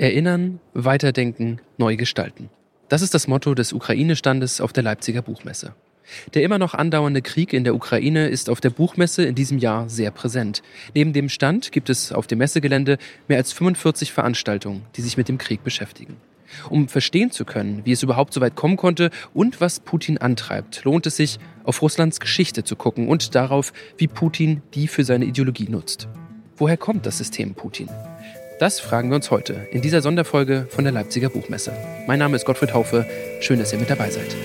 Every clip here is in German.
Erinnern, weiterdenken, neu gestalten. Das ist das Motto des Ukraine-Standes auf der Leipziger Buchmesse. Der immer noch andauernde Krieg in der Ukraine ist auf der Buchmesse in diesem Jahr sehr präsent. Neben dem Stand gibt es auf dem Messegelände mehr als 45 Veranstaltungen, die sich mit dem Krieg beschäftigen. Um verstehen zu können, wie es überhaupt so weit kommen konnte und was Putin antreibt, lohnt es sich, auf Russlands Geschichte zu gucken und darauf, wie Putin die für seine Ideologie nutzt. Woher kommt das System Putin? Das fragen wir uns heute in dieser Sonderfolge von der Leipziger Buchmesse. Mein Name ist Gottfried Haufe. Schön, dass ihr mit dabei seid.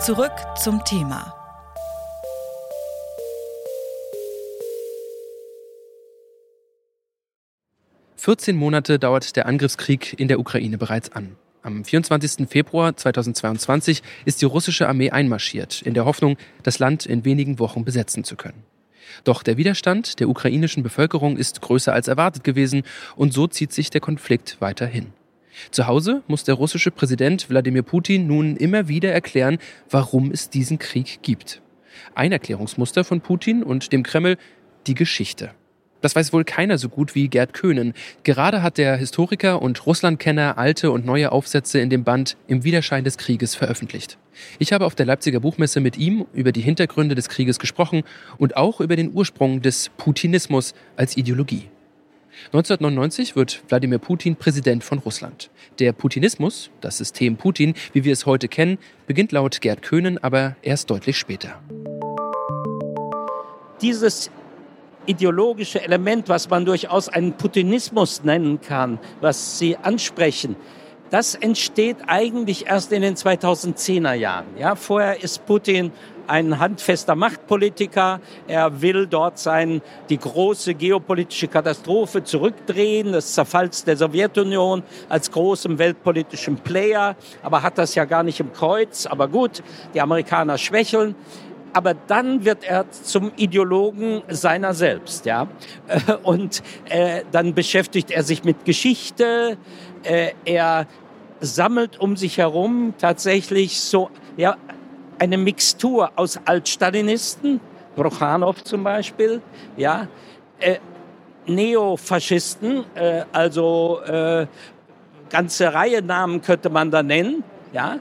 Zurück zum Thema. Vierzehn Monate dauert der Angriffskrieg in der Ukraine bereits an. Am 24. Februar 2022 ist die russische Armee einmarschiert, in der Hoffnung, das Land in wenigen Wochen besetzen zu können. Doch der Widerstand der ukrainischen Bevölkerung ist größer als erwartet gewesen und so zieht sich der Konflikt weiterhin. Zu Hause muss der russische Präsident Wladimir Putin nun immer wieder erklären, warum es diesen Krieg gibt. Ein Erklärungsmuster von Putin und dem Kreml die Geschichte. Das weiß wohl keiner so gut wie Gerd Köhnen. Gerade hat der Historiker und Russlandkenner alte und neue Aufsätze in dem Band Im Widerschein des Krieges veröffentlicht. Ich habe auf der Leipziger Buchmesse mit ihm über die Hintergründe des Krieges gesprochen und auch über den Ursprung des Putinismus als Ideologie. 1999 wird Wladimir Putin Präsident von Russland. Der Putinismus, das System Putin, wie wir es heute kennen, beginnt laut Gerd Köhnen aber erst deutlich später. Dieses ideologische Element, was man durchaus einen Putinismus nennen kann, was Sie ansprechen, das entsteht eigentlich erst in den 2010er Jahren. Ja, vorher ist Putin ein handfester Machtpolitiker. Er will dort sein, die große geopolitische Katastrophe zurückdrehen, das Zerfalls der Sowjetunion als großem weltpolitischen Player, aber hat das ja gar nicht im Kreuz. Aber gut, die Amerikaner schwächeln aber dann wird er zum Ideologen seiner selbst, ja. Und äh, dann beschäftigt er sich mit Geschichte. Äh, er sammelt um sich herum tatsächlich so ja eine Mixtur aus Altstalinisten, Brochanov zum Beispiel, ja, äh, Neofaschisten, äh, also äh, ganze Reihe Namen könnte man da nennen, ja,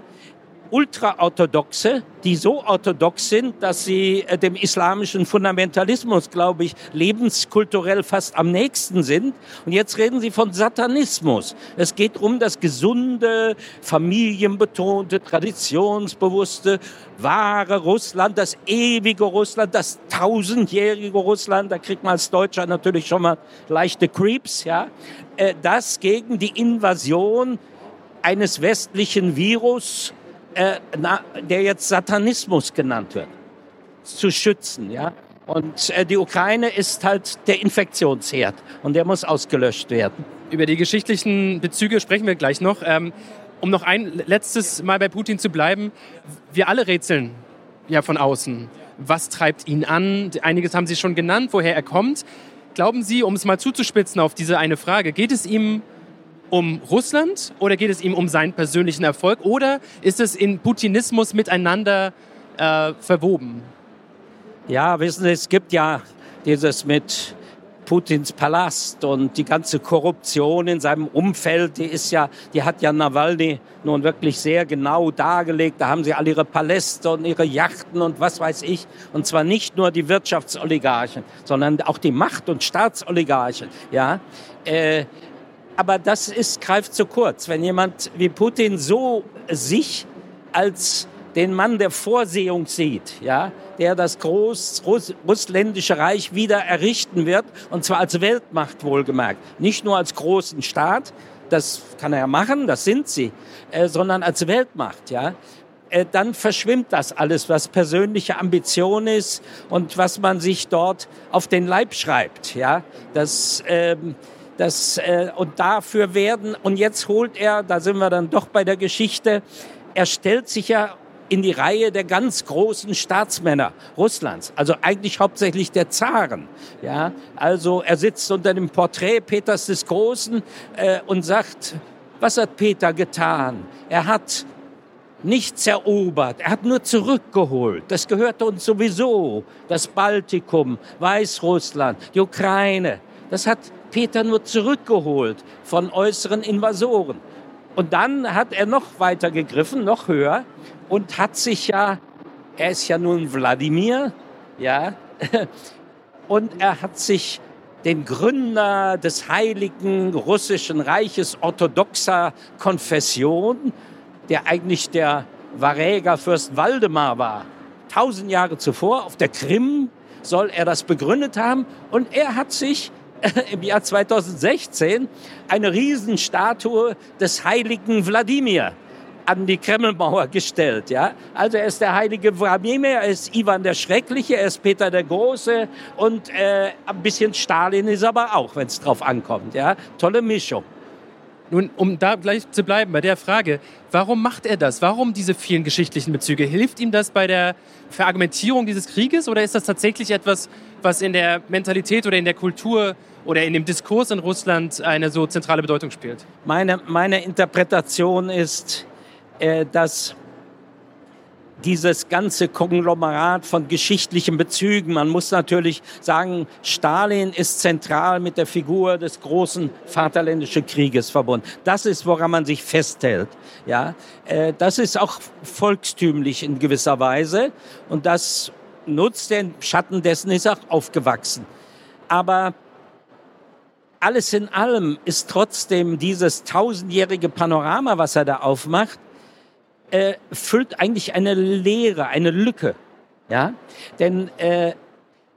Ultraorthodoxe, die so orthodox sind, dass sie äh, dem islamischen Fundamentalismus, glaube ich, lebenskulturell fast am nächsten sind. Und jetzt reden sie von Satanismus. Es geht um das gesunde, familienbetonte, traditionsbewusste, wahre Russland, das ewige Russland, das tausendjährige Russland. Da kriegt man als Deutscher natürlich schon mal leichte Creeps, ja. Äh, das gegen die Invasion eines westlichen Virus äh, na, der jetzt Satanismus genannt wird, zu schützen. Ja? Und äh, die Ukraine ist halt der Infektionsherd und der muss ausgelöscht werden. Über die geschichtlichen Bezüge sprechen wir gleich noch. Ähm, um noch ein letztes Mal bei Putin zu bleiben, wir alle rätseln ja von außen. Was treibt ihn an? Einiges haben Sie schon genannt, woher er kommt. Glauben Sie, um es mal zuzuspitzen auf diese eine Frage, geht es ihm um Russland oder geht es ihm um seinen persönlichen Erfolg oder ist es in Putinismus miteinander äh, verwoben? Ja, wissen Sie, es gibt ja dieses mit Putins Palast und die ganze Korruption in seinem Umfeld, die ist ja, die hat ja Nawalny nun wirklich sehr genau dargelegt. Da haben sie alle ihre Paläste und ihre Yachten und was weiß ich. Und zwar nicht nur die Wirtschaftsoligarchen, sondern auch die Macht- und Staatsoligarchen. Ja, äh, aber das ist, greift zu kurz. Wenn jemand wie Putin so sich als den Mann der Vorsehung sieht, ja, der das groß Russ russländische Reich wieder errichten wird, und zwar als Weltmacht wohlgemerkt, nicht nur als großen Staat, das kann er ja machen, das sind sie, äh, sondern als Weltmacht, ja, äh, dann verschwimmt das alles, was persönliche Ambition ist und was man sich dort auf den Leib schreibt, ja, das ähm, das, äh, und dafür werden, und jetzt holt er, da sind wir dann doch bei der Geschichte, er stellt sich ja in die Reihe der ganz großen Staatsmänner Russlands, also eigentlich hauptsächlich der Zaren. Ja, also er sitzt unter dem Porträt Peters des Großen äh, und sagt, was hat Peter getan? Er hat nichts erobert, er hat nur zurückgeholt. Das gehörte uns sowieso. Das Baltikum, Weißrussland, die Ukraine. Das hat Peter nur zurückgeholt von äußeren Invasoren. Und dann hat er noch weiter gegriffen, noch höher und hat sich ja, er ist ja nun Wladimir, ja, und er hat sich den Gründer des heiligen russischen Reiches orthodoxer Konfession, der eigentlich der Varäger Fürst Waldemar war, tausend Jahre zuvor auf der Krim soll er das begründet haben und er hat sich im Jahr 2016 eine Riesenstatue des heiligen Wladimir an die Kremlmauer gestellt. Ja? Also er ist der heilige Wladimir, er ist Ivan der Schreckliche, er ist Peter der Große und äh, ein bisschen Stalin ist aber auch, wenn es drauf ankommt. Ja? Tolle Mischung. Nun, um da gleich zu bleiben bei der Frage, warum macht er das? Warum diese vielen geschichtlichen Bezüge? Hilft ihm das bei der Verargumentierung dieses Krieges oder ist das tatsächlich etwas, was in der Mentalität oder in der Kultur oder in dem Diskurs in Russland eine so zentrale Bedeutung spielt? Meine, meine Interpretation ist, äh, dass dieses ganze Konglomerat von geschichtlichen Bezügen. Man muss natürlich sagen, Stalin ist zentral mit der Figur des großen Vaterländischen Krieges verbunden. Das ist, woran man sich festhält. Ja, äh, das ist auch volkstümlich in gewisser Weise und das nutzt den Schatten dessen ist auch aufgewachsen. Aber alles in allem ist trotzdem dieses tausendjährige Panorama, was er da aufmacht, äh, füllt eigentlich eine Leere, eine Lücke. Ja? Denn äh,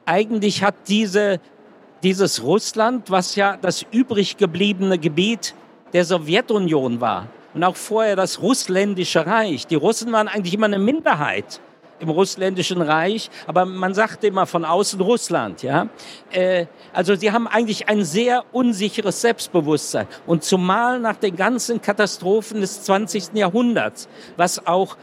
eigentlich hat diese, dieses Russland, was ja das übrig gebliebene Gebiet der Sowjetunion war, und auch vorher das russländische Reich. Die Russen waren eigentlich immer eine Minderheit im russländischen Reich, aber man sagte immer von außen Russland, ja. Äh, also sie haben eigentlich ein sehr unsicheres Selbstbewusstsein und zumal nach den ganzen Katastrophen des 20. Jahrhunderts, was auch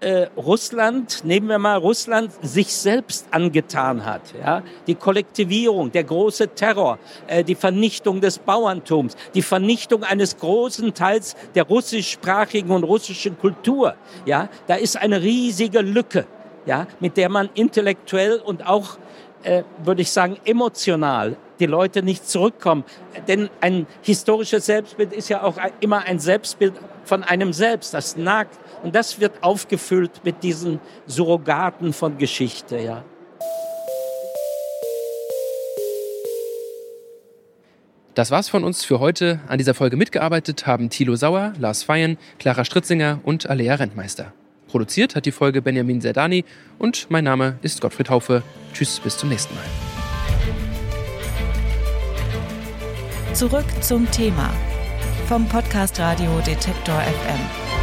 äh, Russland, nehmen wir mal Russland, sich selbst angetan hat. Ja? Die Kollektivierung, der große Terror, äh, die Vernichtung des Bauerntums, die Vernichtung eines großen Teils der russischsprachigen und russischen Kultur. Ja? Da ist eine riesige Lücke ja, mit der man intellektuell und auch, äh, würde ich sagen, emotional die Leute nicht zurückkommen. Denn ein historisches Selbstbild ist ja auch immer ein Selbstbild von einem selbst, das nagt. Und das wird aufgefüllt mit diesen Surrogaten von Geschichte, ja. Das war's von uns für heute. An dieser Folge mitgearbeitet haben Thilo Sauer, Lars Feyen, Clara Stritzinger und Alea Rentmeister. Produziert hat die Folge Benjamin Zerdani und mein Name ist Gottfried Haufe. Tschüss, bis zum nächsten Mal. Zurück zum Thema vom Podcast Radio Detektor FM.